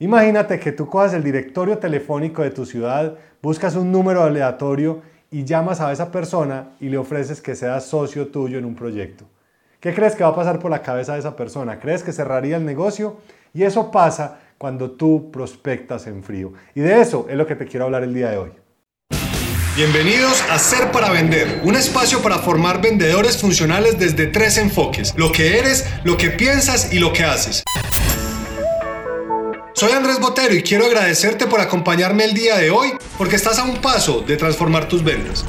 Imagínate que tú cojas el directorio telefónico de tu ciudad, buscas un número aleatorio y llamas a esa persona y le ofreces que sea socio tuyo en un proyecto. ¿Qué crees que va a pasar por la cabeza de esa persona? ¿Crees que cerraría el negocio? Y eso pasa cuando tú prospectas en frío. Y de eso es lo que te quiero hablar el día de hoy. Bienvenidos a Ser para Vender, un espacio para formar vendedores funcionales desde tres enfoques, lo que eres, lo que piensas y lo que haces. Soy Andrés Botero y quiero agradecerte por acompañarme el día de hoy porque estás a un paso de transformar tus ventas.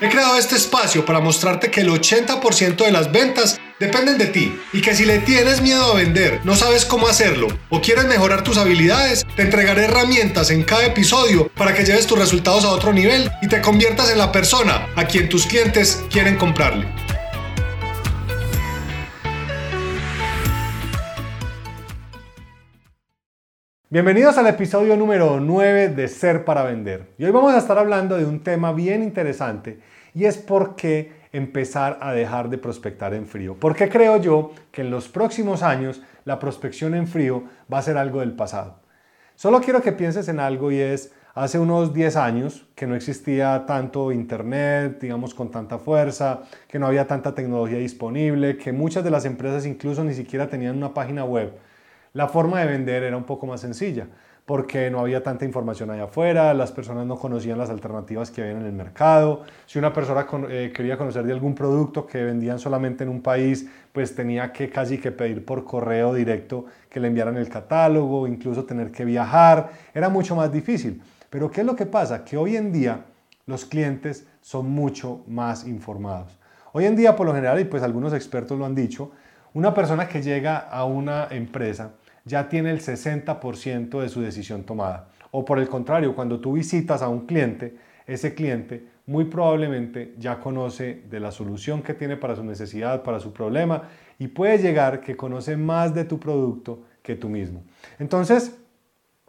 He creado este espacio para mostrarte que el 80% de las ventas dependen de ti y que si le tienes miedo a vender, no sabes cómo hacerlo o quieres mejorar tus habilidades, te entregaré herramientas en cada episodio para que lleves tus resultados a otro nivel y te conviertas en la persona a quien tus clientes quieren comprarle. Bienvenidos al episodio número 9 de Ser para Vender. Hoy vamos a estar hablando de un tema bien interesante y es por qué empezar a dejar de prospectar en frío. ¿Por qué creo yo que en los próximos años la prospección en frío va a ser algo del pasado? Solo quiero que pienses en algo y es, hace unos 10 años que no existía tanto internet, digamos, con tanta fuerza, que no había tanta tecnología disponible, que muchas de las empresas incluso ni siquiera tenían una página web la forma de vender era un poco más sencilla porque no había tanta información allá afuera, las personas no conocían las alternativas que había en el mercado. Si una persona eh, quería conocer de algún producto que vendían solamente en un país, pues tenía que casi que pedir por correo directo que le enviaran el catálogo, incluso tener que viajar. Era mucho más difícil. Pero ¿qué es lo que pasa? Que hoy en día los clientes son mucho más informados. Hoy en día, por lo general, y pues algunos expertos lo han dicho, una persona que llega a una empresa ya tiene el 60% de su decisión tomada. O por el contrario, cuando tú visitas a un cliente, ese cliente muy probablemente ya conoce de la solución que tiene para su necesidad, para su problema, y puede llegar que conoce más de tu producto que tú mismo. Entonces,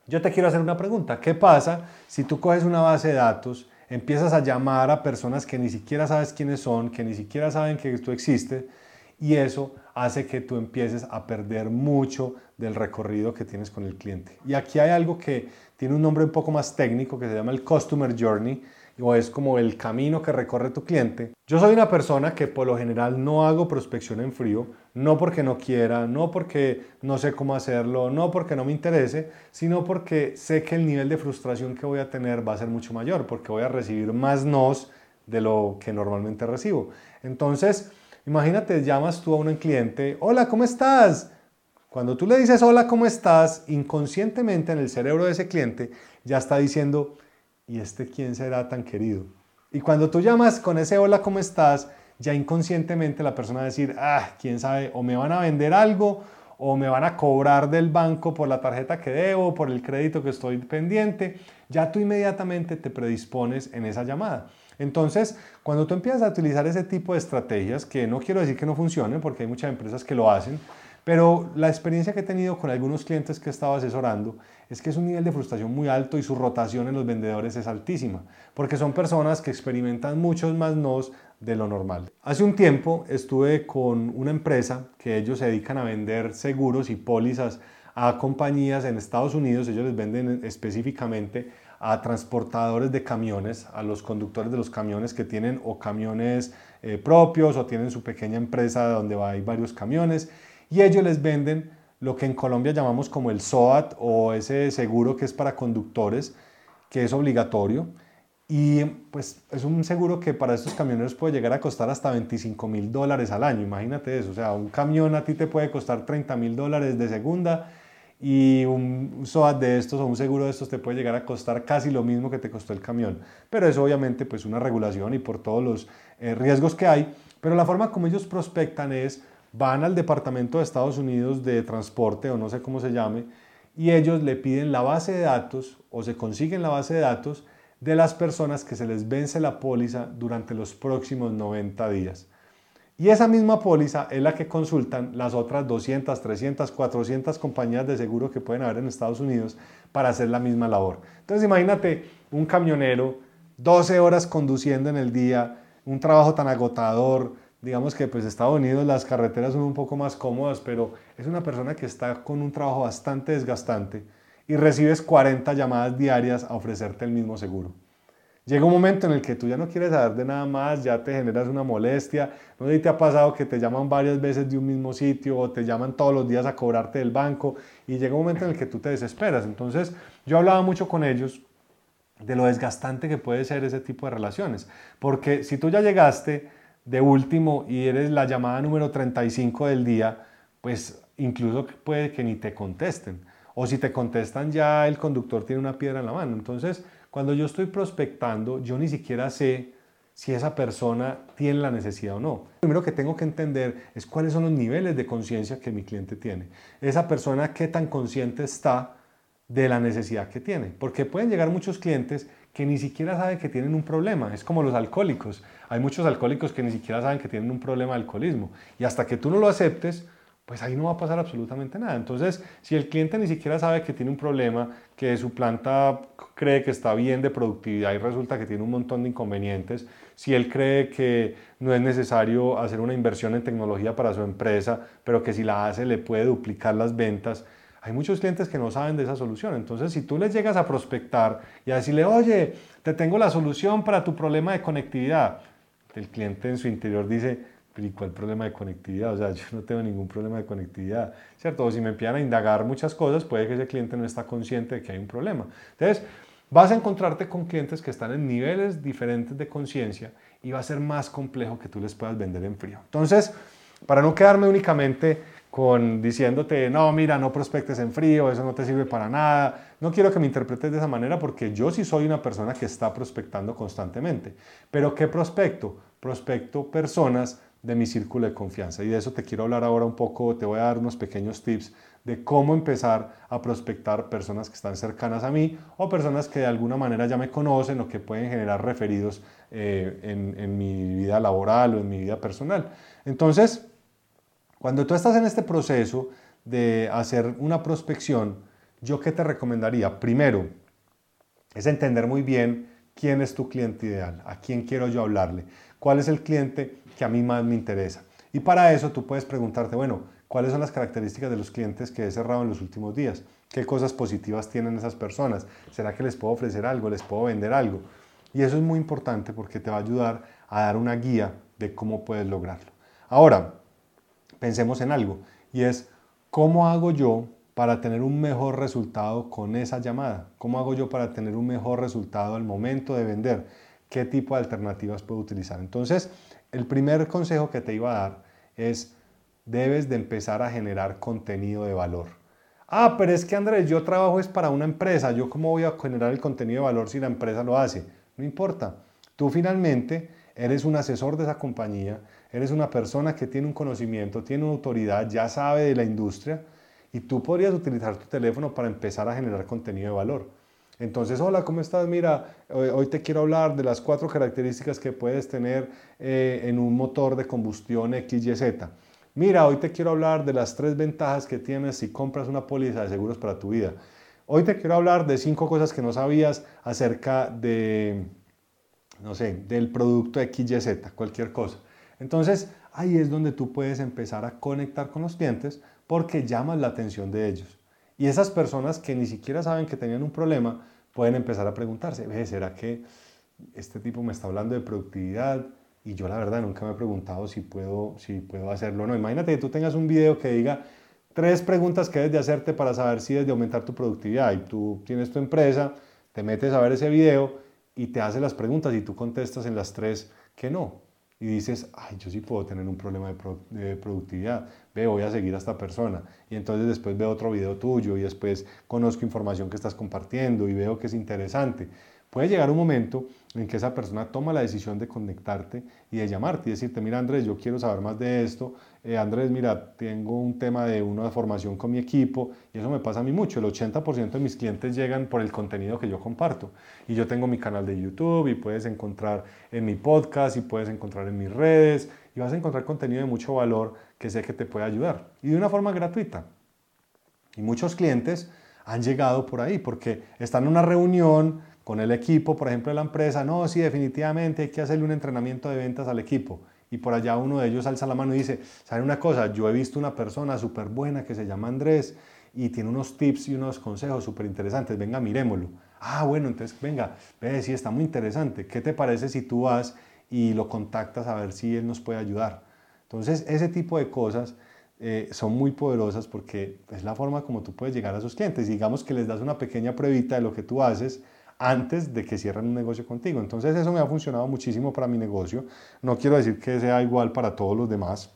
yo te quiero hacer una pregunta. ¿Qué pasa si tú coges una base de datos, empiezas a llamar a personas que ni siquiera sabes quiénes son, que ni siquiera saben que tú existes, y eso hace que tú empieces a perder mucho del recorrido que tienes con el cliente. Y aquí hay algo que tiene un nombre un poco más técnico que se llama el Customer Journey o es como el camino que recorre tu cliente. Yo soy una persona que por lo general no hago prospección en frío, no porque no quiera, no porque no sé cómo hacerlo, no porque no me interese, sino porque sé que el nivel de frustración que voy a tener va a ser mucho mayor, porque voy a recibir más nos de lo que normalmente recibo. Entonces, imagínate, llamas tú a un cliente, hola, ¿cómo estás? Cuando tú le dices hola, ¿cómo estás? Inconscientemente en el cerebro de ese cliente ya está diciendo, ¿y este quién será tan querido? Y cuando tú llamas con ese hola, ¿cómo estás? Ya inconscientemente la persona va a decir, ah, quién sabe, o me van a vender algo, o me van a cobrar del banco por la tarjeta que debo, por el crédito que estoy pendiente. Ya tú inmediatamente te predispones en esa llamada. Entonces, cuando tú empiezas a utilizar ese tipo de estrategias, que no quiero decir que no funcionen, porque hay muchas empresas que lo hacen, pero la experiencia que he tenido con algunos clientes que he estado asesorando es que es un nivel de frustración muy alto y su rotación en los vendedores es altísima, porque son personas que experimentan muchos más nos de lo normal. Hace un tiempo estuve con una empresa que ellos se dedican a vender seguros y pólizas a compañías en Estados Unidos, ellos les venden específicamente a transportadores de camiones, a los conductores de los camiones que tienen o camiones eh, propios o tienen su pequeña empresa donde hay varios camiones y ellos les venden lo que en Colombia llamamos como el SOAT o ese seguro que es para conductores, que es obligatorio. Y pues es un seguro que para estos camioneros puede llegar a costar hasta 25 mil dólares al año, imagínate eso, o sea, un camión a ti te puede costar 30 mil dólares de segunda y un SOAT de estos o un seguro de estos te puede llegar a costar casi lo mismo que te costó el camión. Pero es obviamente pues una regulación y por todos los eh, riesgos que hay, pero la forma como ellos prospectan es van al Departamento de Estados Unidos de Transporte o no sé cómo se llame y ellos le piden la base de datos o se consiguen la base de datos de las personas que se les vence la póliza durante los próximos 90 días. Y esa misma póliza es la que consultan las otras 200, 300, 400 compañías de seguro que pueden haber en Estados Unidos para hacer la misma labor. Entonces imagínate un camionero 12 horas conduciendo en el día, un trabajo tan agotador, digamos que pues Estados Unidos las carreteras son un poco más cómodas, pero es una persona que está con un trabajo bastante desgastante y recibes 40 llamadas diarias a ofrecerte el mismo seguro. Llega un momento en el que tú ya no quieres saber de nada más, ya te generas una molestia. No sé si te ha pasado que te llaman varias veces de un mismo sitio o te llaman todos los días a cobrarte del banco y llega un momento en el que tú te desesperas. Entonces, yo hablaba mucho con ellos de lo desgastante que puede ser ese tipo de relaciones. Porque si tú ya llegaste de último y eres la llamada número 35 del día, pues incluso puede que ni te contesten. O si te contestan ya el conductor tiene una piedra en la mano. Entonces, cuando yo estoy prospectando, yo ni siquiera sé si esa persona tiene la necesidad o no. Lo primero que tengo que entender es cuáles son los niveles de conciencia que mi cliente tiene. Esa persona qué tan consciente está de la necesidad que tiene. Porque pueden llegar muchos clientes que ni siquiera saben que tienen un problema. Es como los alcohólicos. Hay muchos alcohólicos que ni siquiera saben que tienen un problema de alcoholismo. Y hasta que tú no lo aceptes, pues ahí no va a pasar absolutamente nada. Entonces, si el cliente ni siquiera sabe que tiene un problema, que su planta cree que está bien de productividad y resulta que tiene un montón de inconvenientes, si él cree que no es necesario hacer una inversión en tecnología para su empresa, pero que si la hace le puede duplicar las ventas, hay muchos clientes que no saben de esa solución. Entonces, si tú les llegas a prospectar y a decirle, oye, te tengo la solución para tu problema de conectividad, el cliente en su interior dice, ¿y cuál problema de conectividad? O sea, yo no tengo ningún problema de conectividad, ¿cierto? O si me empiezan a indagar muchas cosas, puede que ese cliente no está consciente de que hay un problema. Entonces, vas a encontrarte con clientes que están en niveles diferentes de conciencia y va a ser más complejo que tú les puedas vender en frío. Entonces, para no quedarme únicamente con diciéndote, no, mira, no prospectes en frío, eso no te sirve para nada. No quiero que me interpretes de esa manera porque yo sí soy una persona que está prospectando constantemente. Pero ¿qué prospecto? Prospecto personas de mi círculo de confianza. Y de eso te quiero hablar ahora un poco, te voy a dar unos pequeños tips de cómo empezar a prospectar personas que están cercanas a mí o personas que de alguna manera ya me conocen o que pueden generar referidos eh, en, en mi vida laboral o en mi vida personal. Entonces, cuando tú estás en este proceso de hacer una prospección, yo qué te recomendaría? Primero, es entender muy bien quién es tu cliente ideal, a quién quiero yo hablarle, cuál es el cliente que a mí más me interesa. Y para eso tú puedes preguntarte, bueno, ¿cuáles son las características de los clientes que he cerrado en los últimos días? ¿Qué cosas positivas tienen esas personas? ¿Será que les puedo ofrecer algo? ¿Les puedo vender algo? Y eso es muy importante porque te va a ayudar a dar una guía de cómo puedes lograrlo. Ahora, pensemos en algo y es, ¿cómo hago yo para tener un mejor resultado con esa llamada? ¿Cómo hago yo para tener un mejor resultado al momento de vender? ¿Qué tipo de alternativas puedo utilizar? Entonces, el primer consejo que te iba a dar es, debes de empezar a generar contenido de valor. Ah, pero es que Andrés, yo trabajo es para una empresa, yo cómo voy a generar el contenido de valor si la empresa lo hace. No importa, tú finalmente eres un asesor de esa compañía, eres una persona que tiene un conocimiento, tiene una autoridad, ya sabe de la industria y tú podrías utilizar tu teléfono para empezar a generar contenido de valor. Entonces, hola, ¿cómo estás? Mira, hoy te quiero hablar de las cuatro características que puedes tener eh, en un motor de combustión XYZ. Mira, hoy te quiero hablar de las tres ventajas que tienes si compras una póliza de seguros para tu vida. Hoy te quiero hablar de cinco cosas que no sabías acerca de, no sé, del producto XYZ, cualquier cosa. Entonces, ahí es donde tú puedes empezar a conectar con los clientes porque llamas la atención de ellos. Y esas personas que ni siquiera saben que tenían un problema pueden empezar a preguntarse, ¿será que este tipo me está hablando de productividad? Y yo la verdad nunca me he preguntado si puedo, si puedo hacerlo o no. Imagínate que tú tengas un video que diga tres preguntas que debes de hacerte para saber si debes de aumentar tu productividad. Y tú tienes tu empresa, te metes a ver ese video y te hace las preguntas y tú contestas en las tres que no y dices, ay, yo sí puedo tener un problema de, productividad, ve, voy a seguir a esta persona. Y entonces después veo otro video tuyo y después conozco información que estás compartiendo y veo que es interesante. Puede llegar un momento en que esa persona toma la decisión de conectarte y de llamarte y decirte, mira Andrés, yo quiero saber más de esto. Eh, Andrés, mira, tengo un tema de una formación con mi equipo y eso me pasa a mí mucho. El 80% de mis clientes llegan por el contenido que yo comparto. Y yo tengo mi canal de YouTube y puedes encontrar en mi podcast y puedes encontrar en mis redes y vas a encontrar contenido de mucho valor que sé que te puede ayudar y de una forma gratuita. Y muchos clientes han llegado por ahí porque están en una reunión con el equipo, por ejemplo, de la empresa, no, sí, definitivamente hay que hacerle un entrenamiento de ventas al equipo. y por allá uno de ellos alza la mano y dice, ¿saben una cosa? Yo he visto una persona súper buena que se llama Andrés y tiene unos tips y unos consejos súper interesantes, venga, miremoslo. Ah, bueno, entonces venga, ve, sí, está muy interesante. ¿Qué te parece si tú vas y lo contactas a ver si él nos puede ayudar? Entonces, ese tipo de cosas eh, son muy poderosas porque es la forma como tú puedes llegar a sus clientes. Digamos que les das una pequeña pruebita de lo que tú haces antes de que cierren un negocio contigo. Entonces eso me ha funcionado muchísimo para mi negocio. No quiero decir que sea igual para todos los demás,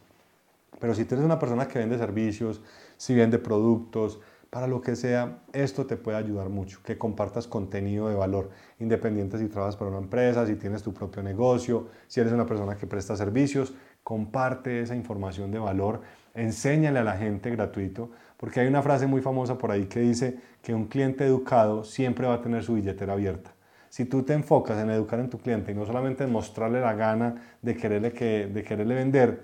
pero si tú eres una persona que vende servicios, si vende productos, para lo que sea, esto te puede ayudar mucho, que compartas contenido de valor, independiente si trabajas para una empresa, si tienes tu propio negocio, si eres una persona que presta servicios, comparte esa información de valor, enséñale a la gente gratuito, porque hay una frase muy famosa por ahí que dice que un cliente educado siempre va a tener su billetera abierta. Si tú te enfocas en educar en tu cliente y no solamente en mostrarle la gana de quererle, que, de quererle vender,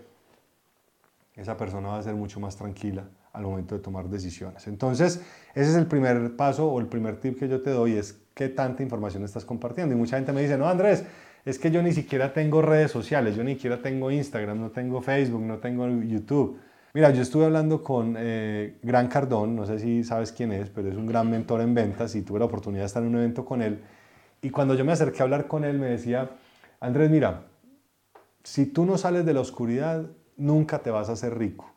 esa persona va a ser mucho más tranquila al momento de tomar decisiones. Entonces, ese es el primer paso o el primer tip que yo te doy, es qué tanta información estás compartiendo. Y mucha gente me dice, no, Andrés, es que yo ni siquiera tengo redes sociales, yo ni siquiera tengo Instagram, no tengo Facebook, no tengo YouTube. Mira, yo estuve hablando con eh, Gran Cardón, no sé si sabes quién es, pero es un gran mentor en ventas y tuve la oportunidad de estar en un evento con él. Y cuando yo me acerqué a hablar con él, me decía, Andrés, mira, si tú no sales de la oscuridad, nunca te vas a hacer rico.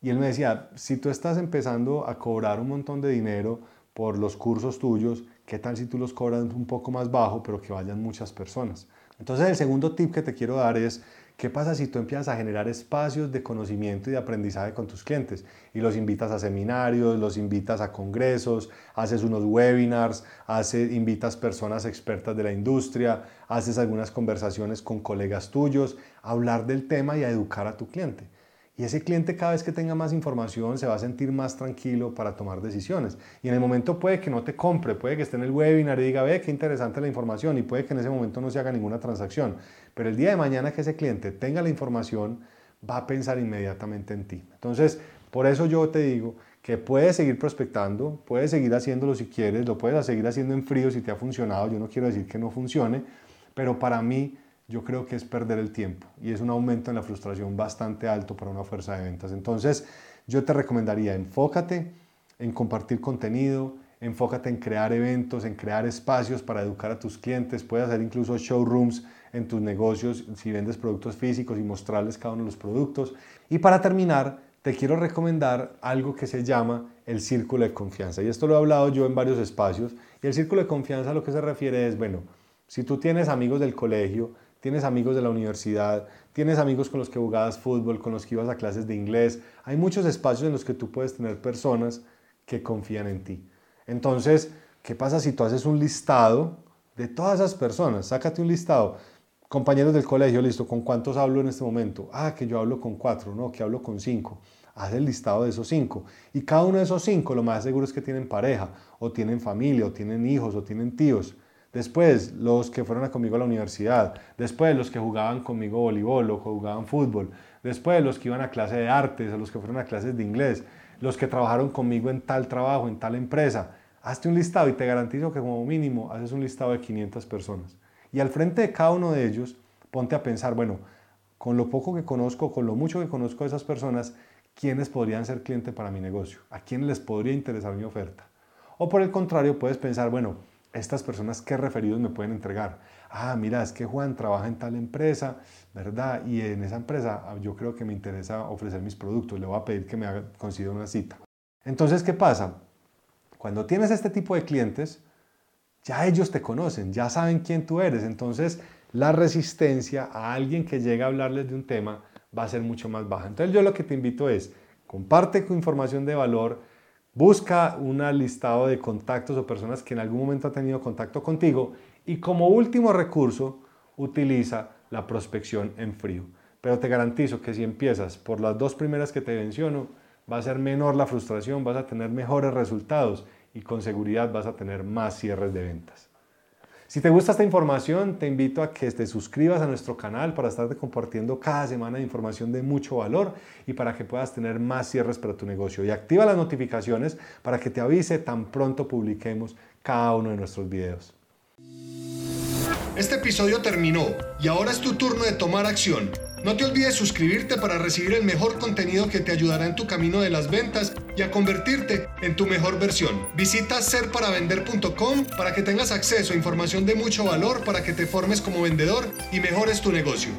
Y él me decía, si tú estás empezando a cobrar un montón de dinero por los cursos tuyos, ¿qué tal si tú los cobras un poco más bajo, pero que vayan muchas personas? Entonces el segundo tip que te quiero dar es, ¿qué pasa si tú empiezas a generar espacios de conocimiento y de aprendizaje con tus clientes? Y los invitas a seminarios, los invitas a congresos, haces unos webinars, haces, invitas personas expertas de la industria, haces algunas conversaciones con colegas tuyos, a hablar del tema y a educar a tu cliente. Y ese cliente cada vez que tenga más información se va a sentir más tranquilo para tomar decisiones. Y en el momento puede que no te compre, puede que esté en el webinar y diga, ve, qué interesante la información y puede que en ese momento no se haga ninguna transacción. Pero el día de mañana que ese cliente tenga la información, va a pensar inmediatamente en ti. Entonces, por eso yo te digo que puedes seguir prospectando, puedes seguir haciéndolo si quieres, lo puedes seguir haciendo en frío si te ha funcionado, yo no quiero decir que no funcione, pero para mí yo creo que es perder el tiempo y es un aumento en la frustración bastante alto para una fuerza de ventas. Entonces, yo te recomendaría enfócate en compartir contenido, enfócate en crear eventos, en crear espacios para educar a tus clientes, puedes hacer incluso showrooms en tus negocios si vendes productos físicos y mostrarles cada uno de los productos. Y para terminar, te quiero recomendar algo que se llama el círculo de confianza. Y esto lo he hablado yo en varios espacios. Y el círculo de confianza a lo que se refiere es, bueno, si tú tienes amigos del colegio, tienes amigos de la universidad, tienes amigos con los que jugabas fútbol, con los que ibas a clases de inglés. Hay muchos espacios en los que tú puedes tener personas que confían en ti. Entonces, ¿qué pasa si tú haces un listado de todas esas personas? Sácate un listado. Compañeros del colegio, listo, ¿con cuántos hablo en este momento? Ah, que yo hablo con cuatro, no, que hablo con cinco. Haz el listado de esos cinco. Y cada uno de esos cinco, lo más seguro es que tienen pareja, o tienen familia, o tienen hijos, o tienen tíos. Después, los que fueron conmigo a la universidad. Después, los que jugaban conmigo voleibol o jugaban fútbol. Después, los que iban a clase de artes o los que fueron a clases de inglés. Los que trabajaron conmigo en tal trabajo, en tal empresa. Hazte un listado y te garantizo que como mínimo haces un listado de 500 personas. Y al frente de cada uno de ellos, ponte a pensar, bueno, con lo poco que conozco, con lo mucho que conozco de esas personas, ¿quiénes podrían ser cliente para mi negocio? ¿A quién les podría interesar mi oferta? O por el contrario, puedes pensar, bueno, estas personas qué referidos me pueden entregar. Ah, mira, es que Juan trabaja en tal empresa, ¿verdad? Y en esa empresa ah, yo creo que me interesa ofrecer mis productos, le voy a pedir que me haga, consiga una cita. Entonces, ¿qué pasa? Cuando tienes este tipo de clientes, ya ellos te conocen, ya saben quién tú eres, entonces la resistencia a alguien que llega a hablarles de un tema va a ser mucho más baja. Entonces yo lo que te invito es, comparte tu información de valor, Busca un listado de contactos o personas que en algún momento han tenido contacto contigo y como último recurso utiliza la prospección en frío. Pero te garantizo que si empiezas por las dos primeras que te menciono, va a ser menor la frustración, vas a tener mejores resultados y con seguridad vas a tener más cierres de ventas. Si te gusta esta información, te invito a que te suscribas a nuestro canal para estarte compartiendo cada semana información de mucho valor y para que puedas tener más cierres para tu negocio. Y activa las notificaciones para que te avise tan pronto publiquemos cada uno de nuestros videos. Este episodio terminó y ahora es tu turno de tomar acción. No te olvides suscribirte para recibir el mejor contenido que te ayudará en tu camino de las ventas y a convertirte en tu mejor versión. Visita serparavender.com para que tengas acceso a información de mucho valor para que te formes como vendedor y mejores tu negocio.